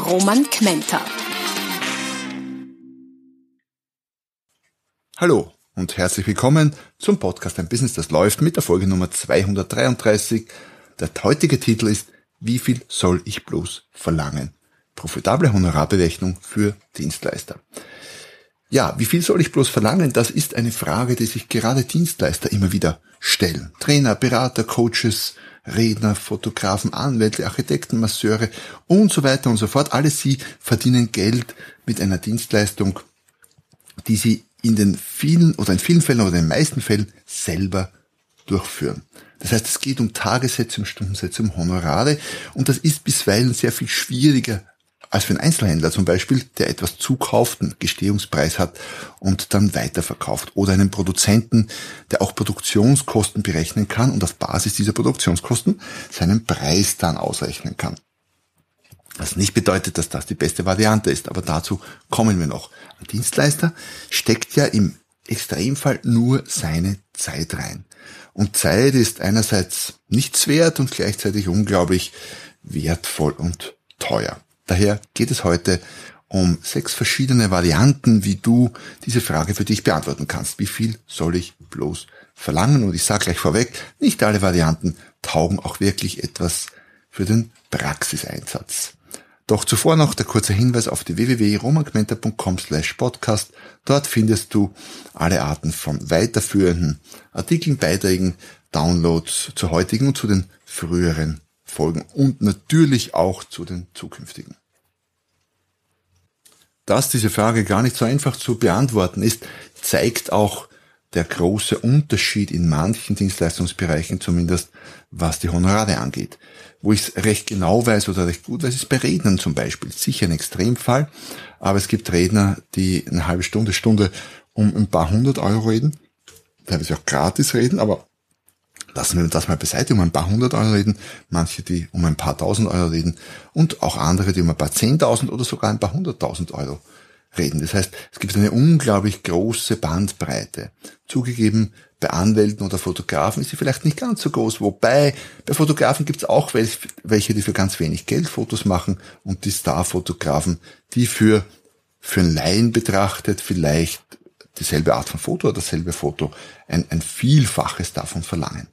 Roman Kmenter. Hallo und herzlich willkommen zum Podcast Ein Business, das läuft mit der Folge Nummer 233. Der heutige Titel ist Wie viel soll ich bloß verlangen? Profitable Honorarberechnung für Dienstleister. Ja, wie viel soll ich bloß verlangen? Das ist eine Frage, die sich gerade Dienstleister immer wieder stellen. Trainer, Berater, Coaches, Redner, Fotografen, Anwälte, Architekten, Masseure und so weiter und so fort. Alle sie verdienen Geld mit einer Dienstleistung, die sie in den vielen oder in vielen Fällen oder in den meisten Fällen selber durchführen. Das heißt, es geht um Tagessätze, um Stundensätze, um Honorare und das ist bisweilen sehr viel schwieriger als für einen Einzelhändler zum Beispiel, der etwas zukauft, einen Gestehungspreis hat und dann weiterverkauft. Oder einen Produzenten, der auch Produktionskosten berechnen kann und auf Basis dieser Produktionskosten seinen Preis dann ausrechnen kann. Was nicht bedeutet, dass das die beste Variante ist, aber dazu kommen wir noch. Ein Dienstleister steckt ja im Extremfall nur seine Zeit rein. Und Zeit ist einerseits nichts wert und gleichzeitig unglaublich wertvoll und teuer. Daher geht es heute um sechs verschiedene Varianten, wie du diese Frage für dich beantworten kannst. Wie viel soll ich bloß verlangen? Und ich sage gleich vorweg, nicht alle Varianten taugen auch wirklich etwas für den Praxiseinsatz. Doch zuvor noch der kurze Hinweis auf die www.romangmenta.com slash podcast. Dort findest du alle Arten von weiterführenden Artikeln, Beiträgen, Downloads zu heutigen und zu den früheren Folgen und natürlich auch zu den zukünftigen. Dass diese Frage gar nicht so einfach zu beantworten ist, zeigt auch der große Unterschied in manchen Dienstleistungsbereichen, zumindest was die Honorare angeht. Wo ich es recht genau weiß oder recht gut weiß, ist bei Rednern zum Beispiel. Sicher ein Extremfall, aber es gibt Redner, die eine halbe Stunde, Stunde um ein paar hundert Euro reden, teilweise auch gratis reden, aber lassen wir das mal beiseite, um ein paar hundert Euro reden, manche, die um ein paar tausend Euro reden und auch andere, die um ein paar zehntausend oder sogar ein paar hunderttausend Euro reden. Das heißt, es gibt eine unglaublich große Bandbreite. Zugegeben, bei Anwälten oder Fotografen ist sie vielleicht nicht ganz so groß, wobei bei Fotografen gibt es auch welche, die für ganz wenig Geld Fotos machen und die Starfotografen, die für, für einen Laien betrachtet vielleicht dieselbe Art von Foto oder dasselbe Foto ein, ein Vielfaches davon verlangen.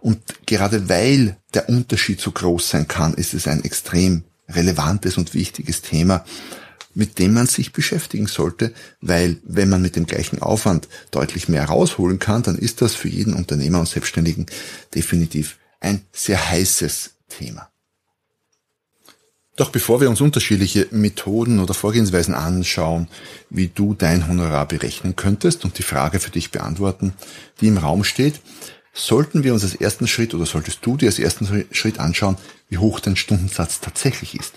Und gerade weil der Unterschied so groß sein kann, ist es ein extrem relevantes und wichtiges Thema, mit dem man sich beschäftigen sollte, weil wenn man mit dem gleichen Aufwand deutlich mehr rausholen kann, dann ist das für jeden Unternehmer und Selbstständigen definitiv ein sehr heißes Thema. Doch bevor wir uns unterschiedliche Methoden oder Vorgehensweisen anschauen, wie du dein Honorar berechnen könntest und die Frage für dich beantworten, die im Raum steht, sollten wir uns als ersten Schritt oder solltest du dir als ersten Schritt anschauen, wie hoch dein Stundensatz tatsächlich ist.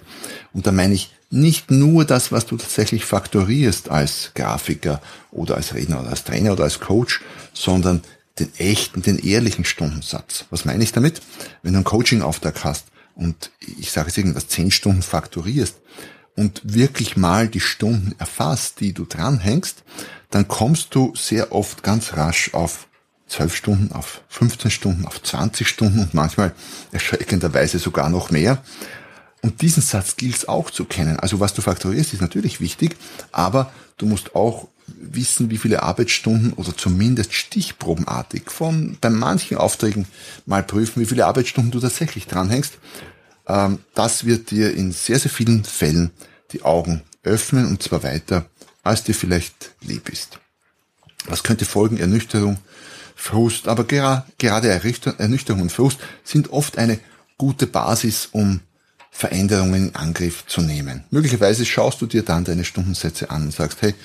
Und da meine ich nicht nur das, was du tatsächlich faktorierst als Grafiker oder als Redner oder als Trainer oder als Coach, sondern den echten, den ehrlichen Stundensatz. Was meine ich damit? Wenn du einen Coaching-Auftrag hast und ich sage jetzt irgendwas, zehn Stunden faktorierst und wirklich mal die Stunden erfasst, die du dranhängst, dann kommst du sehr oft ganz rasch auf 12 Stunden, auf 15 Stunden, auf 20 Stunden und manchmal erschreckenderweise sogar noch mehr. Und diesen Satz gilt es auch zu kennen. Also was du faktorierst, ist natürlich wichtig, aber du musst auch wissen, wie viele Arbeitsstunden oder zumindest stichprobenartig von bei manchen Aufträgen mal prüfen, wie viele Arbeitsstunden du tatsächlich dranhängst. Ähm, das wird dir in sehr, sehr vielen Fällen die Augen öffnen und zwar weiter, als dir vielleicht lieb ist. Was könnte folgen? Ernüchterung, Frust, aber gerade Ernüchterung und Frust sind oft eine gute Basis, um Veränderungen in Angriff zu nehmen. Möglicherweise schaust du dir dann deine Stundensätze an und sagst, hey,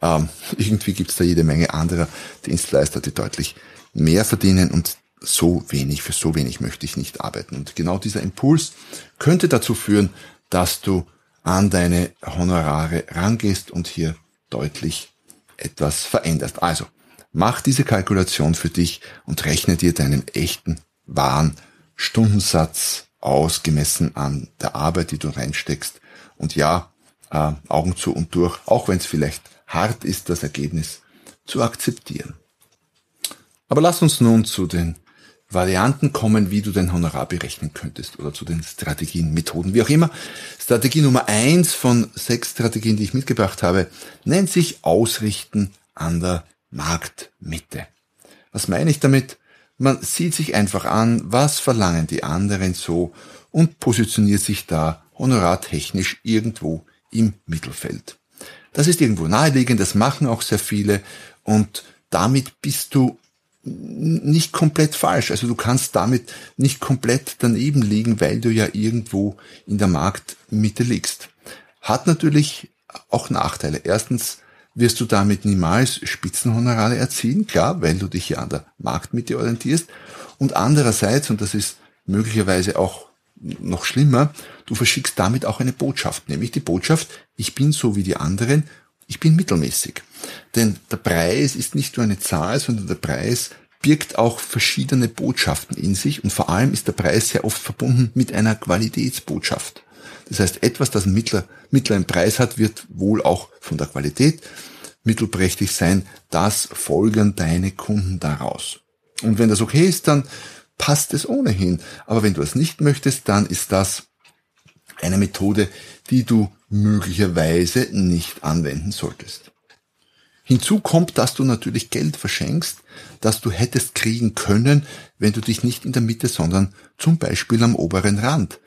ähm, irgendwie gibt's da jede Menge anderer Dienstleister, die deutlich mehr verdienen und so wenig, für so wenig möchte ich nicht arbeiten. Und genau dieser Impuls könnte dazu führen, dass du an deine Honorare rangehst und hier deutlich etwas veränderst. Also, mach diese Kalkulation für dich und rechne dir deinen echten, wahren Stundensatz ausgemessen an der Arbeit, die du reinsteckst. Und ja, äh, Augen zu und durch, auch wenn es vielleicht hart ist, das Ergebnis zu akzeptieren. Aber lass uns nun zu den Varianten kommen, wie du dein Honorar berechnen könntest oder zu den Strategien, Methoden, wie auch immer. Strategie Nummer eins von sechs Strategien, die ich mitgebracht habe, nennt sich Ausrichten an der Marktmitte. Was meine ich damit? Man sieht sich einfach an, was verlangen die anderen so und positioniert sich da honorartechnisch irgendwo im Mittelfeld. Das ist irgendwo naheliegend, das machen auch sehr viele und damit bist du nicht komplett falsch. Also du kannst damit nicht komplett daneben liegen, weil du ja irgendwo in der Marktmitte liegst. Hat natürlich auch Nachteile. Erstens wirst du damit niemals Spitzenhonorare erzielen, klar, weil du dich ja an der Marktmitte orientierst. Und andererseits, und das ist möglicherweise auch noch schlimmer, du verschickst damit auch eine Botschaft, nämlich die Botschaft, ich bin so wie die anderen, ich bin mittelmäßig. Denn der Preis ist nicht nur eine Zahl, sondern der Preis birgt auch verschiedene Botschaften in sich und vor allem ist der Preis sehr oft verbunden mit einer Qualitätsbotschaft. Das heißt, etwas, das einen mittler, mittleren Preis hat, wird wohl auch von der Qualität mittelprächtig sein. Das folgen deine Kunden daraus. Und wenn das okay ist, dann passt es ohnehin. Aber wenn du es nicht möchtest, dann ist das eine Methode, die du möglicherweise nicht anwenden solltest. Hinzu kommt, dass du natürlich Geld verschenkst, das du hättest kriegen können, wenn du dich nicht in der Mitte, sondern zum Beispiel am oberen Rand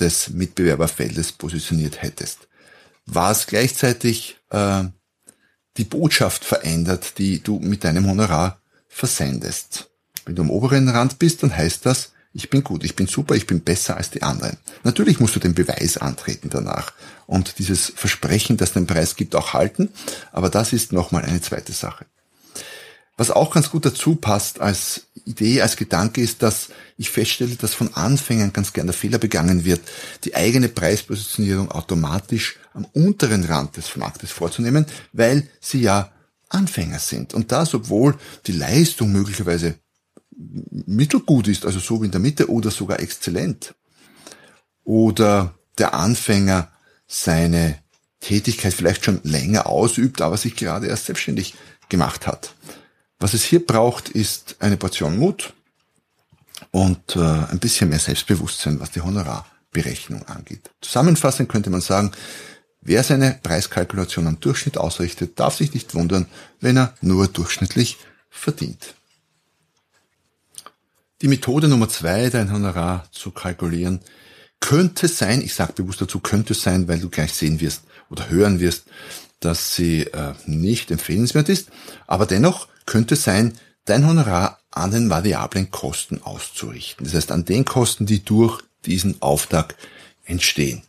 des Mitbewerberfeldes positioniert hättest. Was gleichzeitig äh, die Botschaft verändert, die du mit deinem Honorar versendest. Wenn du am oberen Rand bist, dann heißt das, ich bin gut, ich bin super, ich bin besser als die anderen. Natürlich musst du den Beweis antreten danach und dieses Versprechen, das den Preis gibt, auch halten, aber das ist nochmal eine zweite Sache. Was auch ganz gut dazu passt als Idee, als Gedanke ist, dass ich feststelle, dass von Anfängern ganz gern der Fehler begangen wird, die eigene Preispositionierung automatisch am unteren Rand des Marktes vorzunehmen, weil sie ja Anfänger sind. Und das, obwohl die Leistung möglicherweise mittelgut ist, also so wie in der Mitte oder sogar exzellent. Oder der Anfänger seine Tätigkeit vielleicht schon länger ausübt, aber sich gerade erst selbstständig gemacht hat. Was es hier braucht, ist eine Portion Mut und äh, ein bisschen mehr Selbstbewusstsein, was die Honorarberechnung angeht. Zusammenfassend könnte man sagen, wer seine Preiskalkulation am Durchschnitt ausrichtet, darf sich nicht wundern, wenn er nur durchschnittlich verdient. Die Methode Nummer zwei, dein Honorar zu kalkulieren, könnte sein, ich sage bewusst dazu, könnte sein, weil du gleich sehen wirst oder hören wirst, dass sie äh, nicht empfehlenswert ist, aber dennoch könnte sein, dein Honorar an den variablen Kosten auszurichten. Das heißt, an den Kosten, die durch diesen Auftrag entstehen.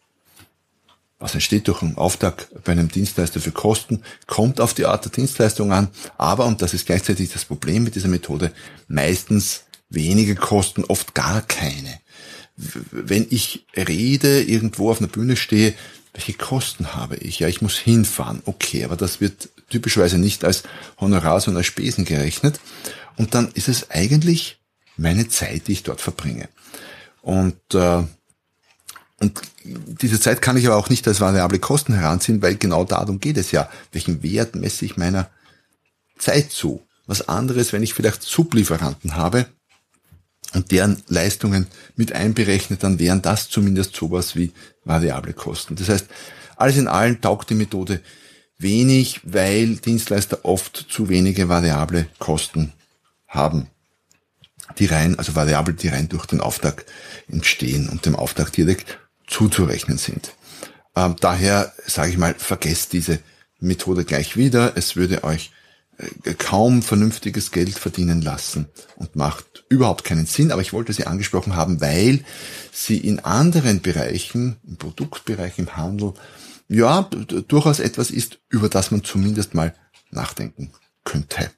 Was entsteht durch einen Auftrag bei einem Dienstleister für Kosten, kommt auf die Art der Dienstleistung an, aber, und das ist gleichzeitig das Problem mit dieser Methode, meistens wenige Kosten, oft gar keine. Wenn ich rede, irgendwo auf einer Bühne stehe, welche Kosten habe ich? Ja, ich muss hinfahren. Okay, aber das wird typischerweise nicht als Honorar, sondern als Spesen gerechnet. Und dann ist es eigentlich meine Zeit, die ich dort verbringe. Und, äh, und diese Zeit kann ich aber auch nicht als variable Kosten heranziehen, weil genau darum geht es ja. Welchen Wert messe ich meiner Zeit zu? Was anderes, wenn ich vielleicht Sublieferanten habe, und deren Leistungen mit einberechnet, dann wären das zumindest sowas wie variable Kosten. Das heißt, alles in allem taugt die Methode wenig, weil Dienstleister oft zu wenige variable Kosten haben, die rein, also variabel, die rein durch den Auftrag entstehen und dem Auftrag direkt zuzurechnen sind. Ähm, daher sage ich mal, vergesst diese Methode gleich wieder. Es würde euch kaum vernünftiges Geld verdienen lassen und macht überhaupt keinen Sinn, aber ich wollte sie angesprochen haben, weil sie in anderen Bereichen, im Produktbereich, im Handel, ja, durchaus etwas ist, über das man zumindest mal nachdenken könnte.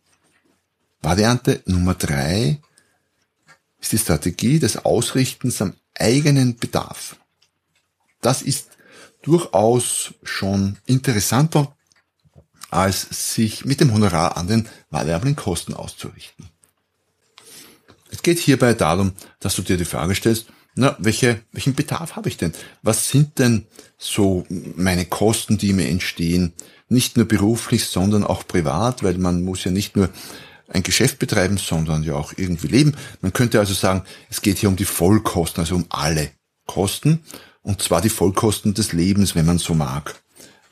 Variante Nummer drei ist die Strategie des Ausrichtens am eigenen Bedarf. Das ist durchaus schon interessanter, als sich mit dem Honorar an den variablen Kosten auszurichten. Es geht hierbei darum, dass du dir die Frage stellst, na, welche, welchen Bedarf habe ich denn? Was sind denn so meine Kosten, die mir entstehen? Nicht nur beruflich, sondern auch privat, weil man muss ja nicht nur ein Geschäft betreiben, sondern ja auch irgendwie leben. Man könnte also sagen, es geht hier um die Vollkosten, also um alle Kosten, und zwar die Vollkosten des Lebens, wenn man so mag.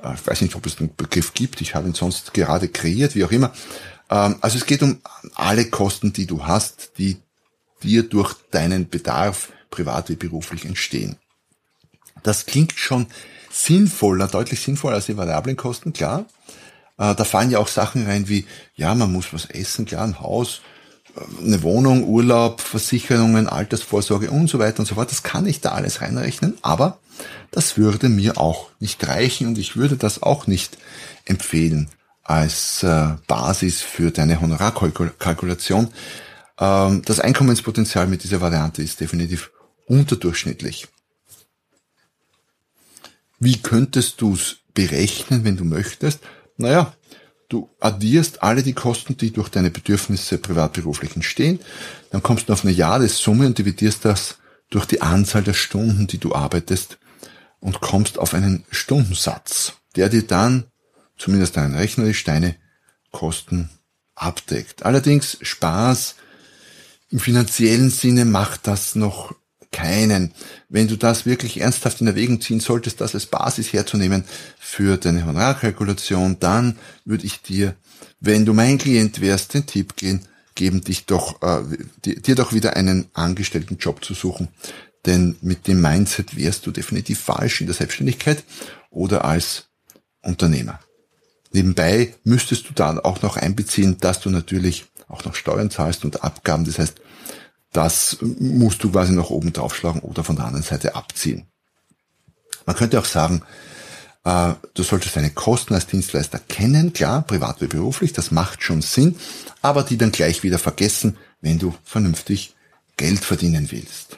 Äh, ich weiß nicht, ob es einen Begriff gibt, ich habe ihn sonst gerade kreiert, wie auch immer. Ähm, also es geht um alle Kosten, die du hast, die dir durch deinen Bedarf privat wie beruflich entstehen. Das klingt schon sinnvoller, deutlich sinnvoller als die variablen Kosten, klar. Äh, da fallen ja auch Sachen rein wie, ja, man muss was essen, klar, ein Haus, eine Wohnung, Urlaub, Versicherungen, Altersvorsorge und so weiter und so fort. Das kann ich da alles reinrechnen, aber das würde mir auch nicht reichen und ich würde das auch nicht empfehlen als äh, Basis für deine Honorarkalkulation. Ähm, das Einkommenspotenzial mit dieser Variante ist definitiv unterdurchschnittlich. Wie könntest du es berechnen, wenn du möchtest? Naja, du addierst alle die Kosten, die durch deine Bedürfnisse privatberuflich entstehen, dann kommst du auf eine Jahressumme und dividierst das durch die Anzahl der Stunden, die du arbeitest und kommst auf einen Stundensatz, der dir dann, zumindest rein rechnerisch, deine Kosten abdeckt. Allerdings Spaß im finanziellen Sinne macht das noch keinen. Wenn du das wirklich ernsthaft in Erwägung ziehen solltest, das als Basis herzunehmen für deine Honorarkalkulation, dann würde ich dir, wenn du mein Klient wärst, den Tipp gehen, geben, dich doch, äh, dir doch wieder einen angestellten Job zu suchen. Denn mit dem Mindset wärst du definitiv falsch in der Selbstständigkeit oder als Unternehmer. Nebenbei müsstest du dann auch noch einbeziehen, dass du natürlich auch noch Steuern zahlst und Abgaben. Das heißt, das musst du quasi noch oben draufschlagen oder von der anderen Seite abziehen. Man könnte auch sagen, äh, du solltest deine Kosten als Dienstleister kennen, klar, privat wie beruflich, das macht schon Sinn, aber die dann gleich wieder vergessen, wenn du vernünftig Geld verdienen willst.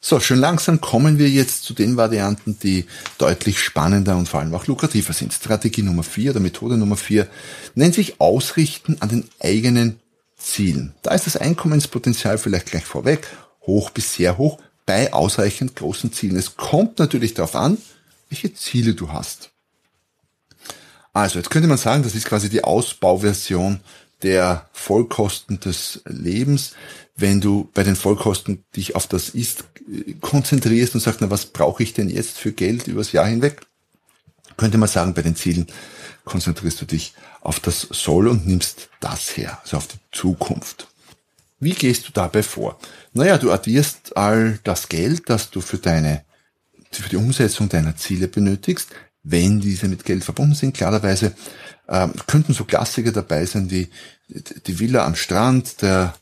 So, schön langsam kommen wir jetzt zu den Varianten, die deutlich spannender und vor allem auch lukrativer sind. Strategie Nummer 4 oder Methode Nummer 4 nennt sich Ausrichten an den eigenen Zielen. Da ist das Einkommenspotenzial vielleicht gleich vorweg, hoch bis sehr hoch, bei ausreichend großen Zielen. Es kommt natürlich darauf an, welche Ziele du hast. Also, jetzt könnte man sagen, das ist quasi die Ausbauversion der Vollkosten des Lebens. Wenn du bei den Vollkosten dich auf das Ist konzentrierst und sagst, na, was brauche ich denn jetzt für Geld übers Jahr hinweg? Könnte man sagen, bei den Zielen konzentrierst du dich auf das Soll und nimmst das her, also auf die Zukunft. Wie gehst du dabei vor? Naja, du addierst all das Geld, das du für deine, für die Umsetzung deiner Ziele benötigst, wenn diese mit Geld verbunden sind. Klarerweise äh, könnten so Klassiker dabei sein wie die Villa am Strand, der,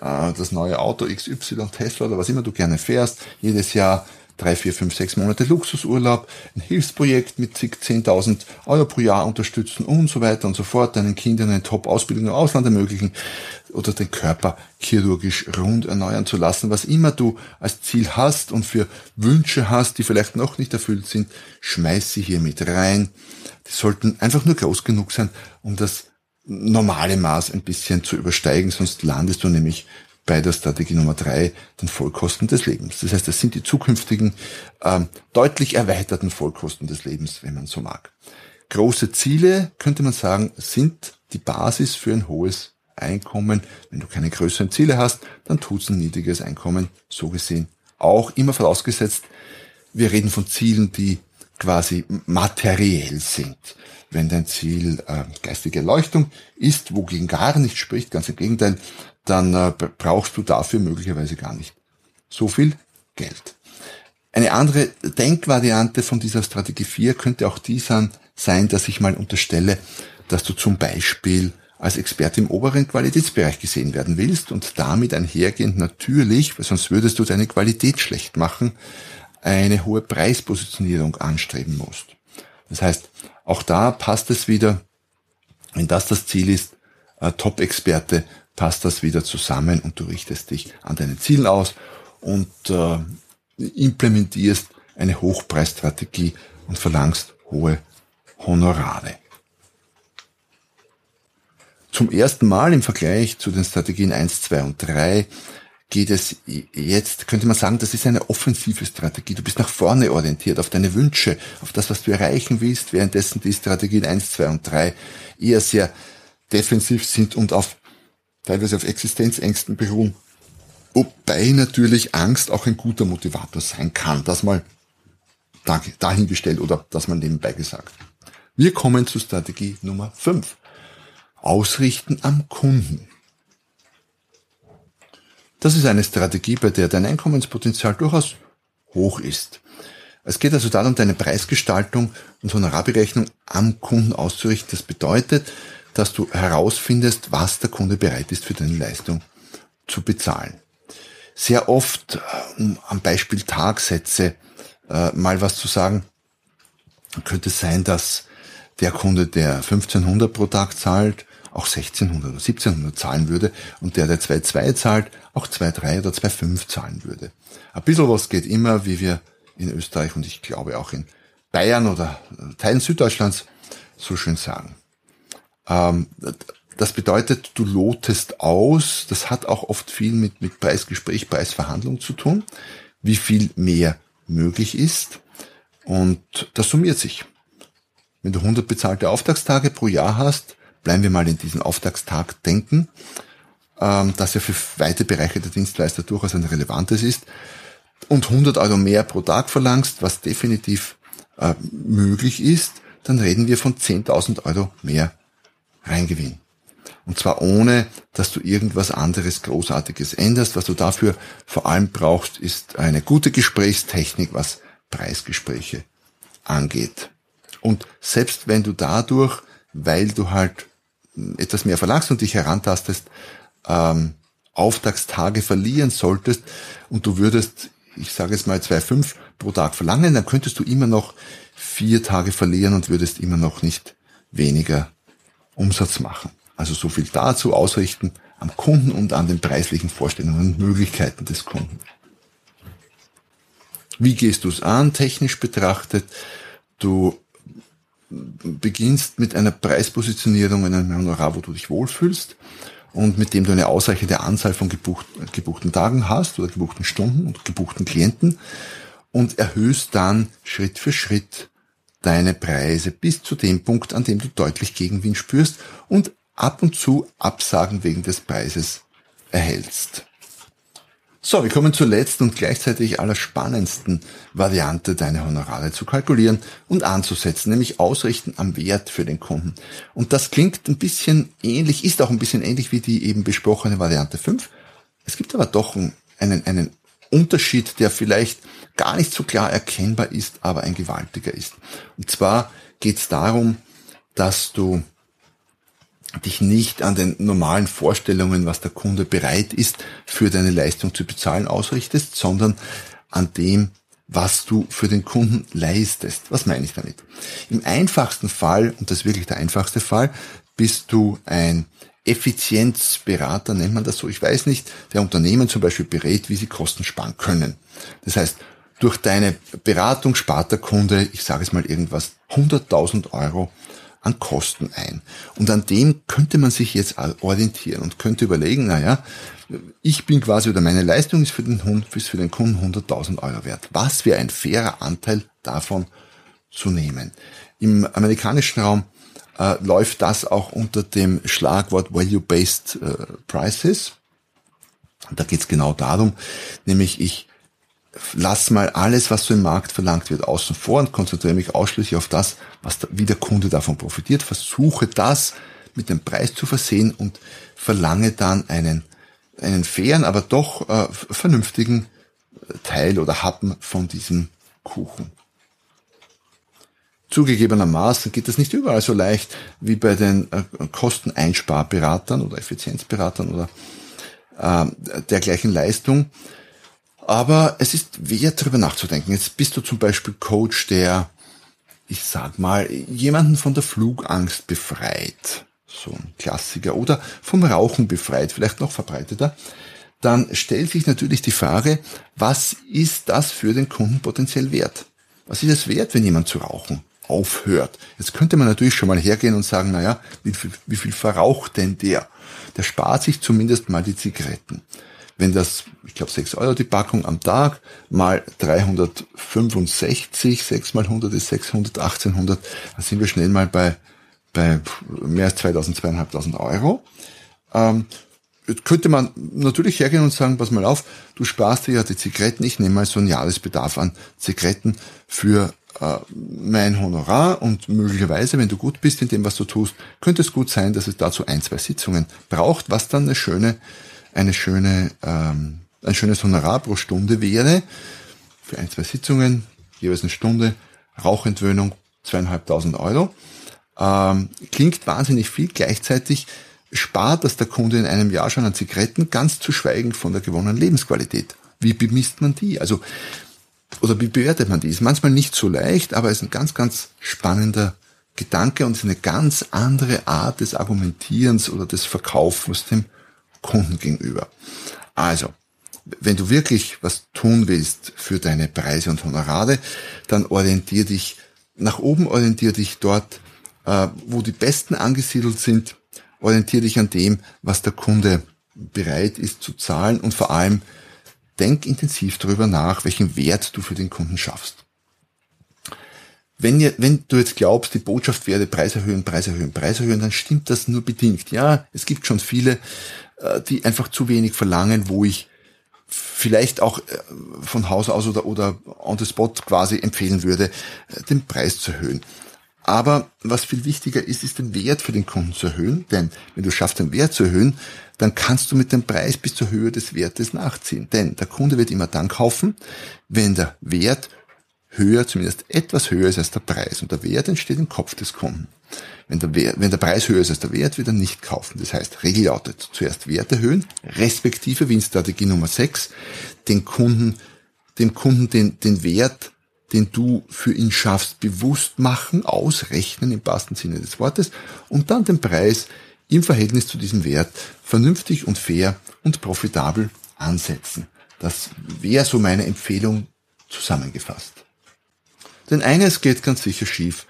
äh, das neue Auto XY, Tesla oder was immer du gerne fährst, jedes Jahr drei, vier, fünf, sechs Monate Luxusurlaub, ein Hilfsprojekt mit zig, 10.000 Euro pro Jahr unterstützen und so weiter und so fort, deinen Kindern eine Top-Ausbildung im Ausland ermöglichen oder den Körper chirurgisch rund erneuern zu lassen. Was immer du als Ziel hast und für Wünsche hast, die vielleicht noch nicht erfüllt sind, schmeiß sie hier mit rein. Die sollten einfach nur groß genug sein, um das normale Maß ein bisschen zu übersteigen, sonst landest du nämlich bei der Strategie Nummer drei, den Vollkosten des Lebens. Das heißt, das sind die zukünftigen ähm, deutlich erweiterten Vollkosten des Lebens, wenn man so mag. Große Ziele, könnte man sagen, sind die Basis für ein hohes Einkommen. Wenn du keine größeren Ziele hast, dann tut's ein niedriges Einkommen, so gesehen auch immer vorausgesetzt, wir reden von Zielen, die quasi materiell sind. Wenn dein Ziel äh, geistige Erleuchtung ist, wogegen gar nicht spricht, ganz im Gegenteil, dann äh, brauchst du dafür möglicherweise gar nicht so viel Geld. Eine andere Denkvariante von dieser Strategie 4 könnte auch die sein, dass ich mal unterstelle, dass du zum Beispiel als Experte im oberen Qualitätsbereich gesehen werden willst und damit einhergehend natürlich, weil sonst würdest du deine Qualität schlecht machen, eine hohe Preispositionierung anstreben musst. Das heißt, auch da passt es wieder, wenn das das Ziel ist, äh, Top-Experte passt das wieder zusammen und du richtest dich an deinen Zielen aus und äh, implementierst eine Hochpreisstrategie und verlangst hohe Honorare. Zum ersten Mal im Vergleich zu den Strategien 1, 2 und 3 geht es jetzt, könnte man sagen, das ist eine offensive Strategie. Du bist nach vorne orientiert, auf deine Wünsche, auf das, was du erreichen willst, währenddessen die Strategien 1, 2 und 3 eher sehr defensiv sind und auf teilweise auf Existenzängsten beruhen. Wobei natürlich Angst auch ein guter Motivator sein kann. Das mal dahingestellt oder das mal nebenbei gesagt. Wir kommen zu Strategie Nummer 5. Ausrichten am Kunden. Das ist eine Strategie, bei der dein Einkommenspotenzial durchaus hoch ist. Es geht also darum, deine Preisgestaltung und Honorarberechnung am Kunden auszurichten. Das bedeutet, dass du herausfindest, was der Kunde bereit ist für deine Leistung zu bezahlen. Sehr oft, um am Beispiel Tagsätze äh, mal was zu sagen, könnte es sein, dass der Kunde, der 1500 pro Tag zahlt, auch 1600 oder 1700 zahlen würde und der, der 2,2 zahlt, auch 2,3 oder 2,5 zahlen würde. Ein bisschen was geht immer, wie wir in Österreich und ich glaube auch in Bayern oder Teilen Süddeutschlands so schön sagen. Ähm, das bedeutet, du lotest aus, das hat auch oft viel mit, mit Preisgespräch, Preisverhandlung zu tun, wie viel mehr möglich ist und das summiert sich. Wenn du 100 bezahlte Auftragstage pro Jahr hast, bleiben wir mal in diesen Auftragstag denken, ähm, dass ja für weite Bereiche der Dienstleister durchaus ein relevantes ist und 100 Euro mehr pro Tag verlangst, was definitiv äh, möglich ist, dann reden wir von 10.000 Euro mehr Reingewinn. Und zwar ohne, dass du irgendwas anderes Großartiges änderst. Was du dafür vor allem brauchst, ist eine gute Gesprächstechnik, was Preisgespräche angeht. Und selbst wenn du dadurch, weil du halt etwas mehr verlangst und dich herantastest, ähm, Auftragstage verlieren solltest und du würdest, ich sage jetzt mal 2,5 pro Tag verlangen, dann könntest du immer noch vier Tage verlieren und würdest immer noch nicht weniger Umsatz machen. Also so viel dazu ausrichten am Kunden und an den preislichen Vorstellungen und Möglichkeiten des Kunden. Wie gehst du es an, technisch betrachtet? Du beginnst mit einer Preispositionierung in einem Honorar, wo du dich wohlfühlst und mit dem du eine ausreichende Anzahl von gebucht, gebuchten Tagen hast oder gebuchten Stunden und gebuchten Klienten und erhöhst dann Schritt für Schritt deine Preise bis zu dem Punkt, an dem du deutlich Gegenwind spürst und ab und zu Absagen wegen des Preises erhältst. So, wir kommen zur letzten und gleichzeitig allerspannendsten Variante, deine Honorare zu kalkulieren und anzusetzen, nämlich ausrichten am Wert für den Kunden. Und das klingt ein bisschen ähnlich, ist auch ein bisschen ähnlich wie die eben besprochene Variante 5. Es gibt aber doch einen, einen Unterschied, der vielleicht gar nicht so klar erkennbar ist, aber ein gewaltiger ist. Und zwar geht es darum, dass du dich nicht an den normalen Vorstellungen, was der Kunde bereit ist, für deine Leistung zu bezahlen, ausrichtest, sondern an dem, was du für den Kunden leistest. Was meine ich damit? Im einfachsten Fall, und das ist wirklich der einfachste Fall, bist du ein Effizienzberater, nennt man das so, ich weiß nicht, der Unternehmen zum Beispiel berät, wie sie Kosten sparen können. Das heißt, durch deine Beratung spart der Kunde, ich sage es mal irgendwas, 100.000 Euro an Kosten ein. Und an dem könnte man sich jetzt orientieren und könnte überlegen, naja, ich bin quasi oder meine Leistung ist für den Hund, ist für den Kunden 100.000 Euro wert. Was wäre ein fairer Anteil davon zu nehmen? Im amerikanischen Raum äh, läuft das auch unter dem Schlagwort Value-Based äh, Prices. Da geht es genau darum, nämlich ich lass mal alles, was so im Markt verlangt wird, außen vor und konzentriere mich ausschließlich auf das, was da, wie der Kunde davon profitiert, versuche das mit dem Preis zu versehen und verlange dann einen, einen fairen, aber doch äh, vernünftigen Teil oder Happen von diesem Kuchen. Zugegebenermaßen geht das nicht überall so leicht wie bei den äh, Kosteneinsparberatern oder Effizienzberatern oder äh, dergleichen Leistung. Aber es ist wert, darüber nachzudenken. Jetzt bist du zum Beispiel Coach, der, ich sag mal, jemanden von der Flugangst befreit. So ein Klassiker. Oder vom Rauchen befreit, vielleicht noch verbreiteter. dann stellt sich natürlich die Frage, was ist das für den Kunden potenziell wert? Was ist es wert, wenn jemand zu rauchen aufhört? Jetzt könnte man natürlich schon mal hergehen und sagen, naja, wie viel, wie viel verraucht denn der? Der spart sich zumindest mal die Zigaretten. Wenn das, ich glaube, 6 Euro die Packung am Tag mal 365, 6 mal 100 ist 600, 1800, dann sind wir schnell mal bei, bei mehr als 2000, 2500 Euro. Ähm, könnte man natürlich hergehen und sagen, pass mal auf, du sparst dir ja die Zigaretten, ich nehme mal so einen Jahresbedarf an Zigaretten für äh, mein Honorar und möglicherweise, wenn du gut bist in dem, was du tust, könnte es gut sein, dass es dazu ein, zwei Sitzungen braucht, was dann eine schöne, eine schöne, ähm, ein schönes Honorar pro Stunde wäre. Für ein, zwei Sitzungen, jeweils eine Stunde, Rauchentwöhnung, zweieinhalbtausend Euro. Ähm, klingt wahnsinnig viel. Gleichzeitig spart das der Kunde in einem Jahr schon an Zigaretten, ganz zu schweigen von der gewonnenen Lebensqualität. Wie bemisst man die? Also, oder wie bewertet man die? Ist manchmal nicht so leicht, aber ist ein ganz, ganz spannender Gedanke und ist eine ganz andere Art des Argumentierens oder des Verkaufens dem Kunden gegenüber. Also, wenn du wirklich was tun willst für deine Preise und Honorare, dann orientier dich nach oben, orientier dich dort, äh, wo die Besten angesiedelt sind, orientiere dich an dem, was der Kunde bereit ist zu zahlen und vor allem denk intensiv darüber nach, welchen Wert du für den Kunden schaffst. Wenn, ihr, wenn du jetzt glaubst, die Botschaft werde Preis erhöhen, Preis erhöhen, Preis erhöhen, dann stimmt das nur bedingt. Ja, es gibt schon viele, die einfach zu wenig verlangen, wo ich vielleicht auch äh, von Haus aus oder, oder on the spot quasi empfehlen würde, äh, den Preis zu erhöhen. Aber was viel wichtiger ist, ist den Wert für den Kunden zu erhöhen. Denn wenn du schaffst, den Wert zu erhöhen, dann kannst du mit dem Preis bis zur Höhe des Wertes nachziehen. Denn der Kunde wird immer dann kaufen, wenn der Wert höher, zumindest etwas höher ist als der Preis. Und der Wert entsteht im Kopf des Kunden. Wenn der, Wert, wenn der Preis höher ist als der Wert, wird er nicht kaufen. Das heißt, Regel lautet, zuerst Wert erhöhen, respektive, wie in Strategie Nummer 6, den Kunden, dem Kunden den, den Wert den du für ihn schaffst, bewusst machen, ausrechnen im wahrsten Sinne des Wortes und dann den Preis im Verhältnis zu diesem Wert vernünftig und fair und profitabel ansetzen. Das wäre so meine Empfehlung zusammengefasst. Denn eines geht ganz sicher schief,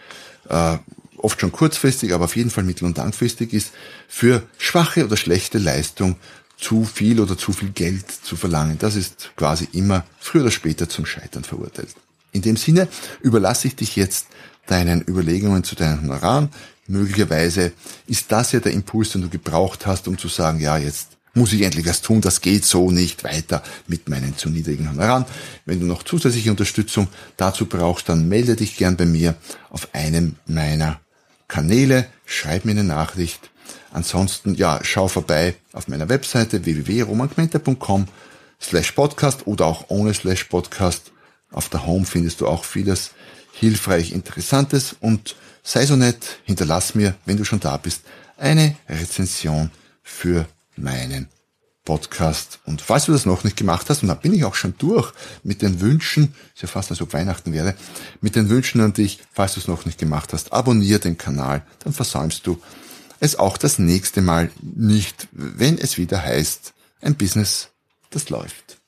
äh, oft schon kurzfristig, aber auf jeden Fall mittel- und langfristig ist, für schwache oder schlechte Leistung zu viel oder zu viel Geld zu verlangen. Das ist quasi immer früher oder später zum Scheitern verurteilt. In dem Sinne überlasse ich dich jetzt deinen Überlegungen zu deinen Honoraren. Möglicherweise ist das ja der Impuls, den du gebraucht hast, um zu sagen, ja, jetzt muss ich endlich was tun, das geht so nicht weiter mit meinen zu niedrigen Honoraren. Wenn du noch zusätzliche Unterstützung dazu brauchst, dann melde dich gern bei mir auf einem meiner Kanäle, schreib mir eine Nachricht. Ansonsten, ja, schau vorbei auf meiner Webseite www.romanquenter.com slash podcast oder auch ohne slash podcast auf der Home findest du auch vieles hilfreich Interessantes und sei so nett, hinterlass mir, wenn du schon da bist, eine Rezension für meinen Podcast. Und falls du das noch nicht gemacht hast, und da bin ich auch schon durch mit den Wünschen, ist ja fast als ob Weihnachten wäre, mit den Wünschen an dich, falls du es noch nicht gemacht hast, abonniere den Kanal, dann versäumst du es auch das nächste Mal nicht, wenn es wieder heißt, ein Business, das läuft.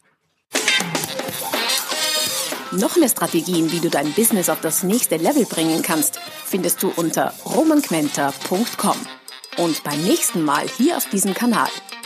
Noch mehr Strategien, wie du dein Business auf das nächste Level bringen kannst, findest du unter romanquenter.com. Und beim nächsten Mal hier auf diesem Kanal,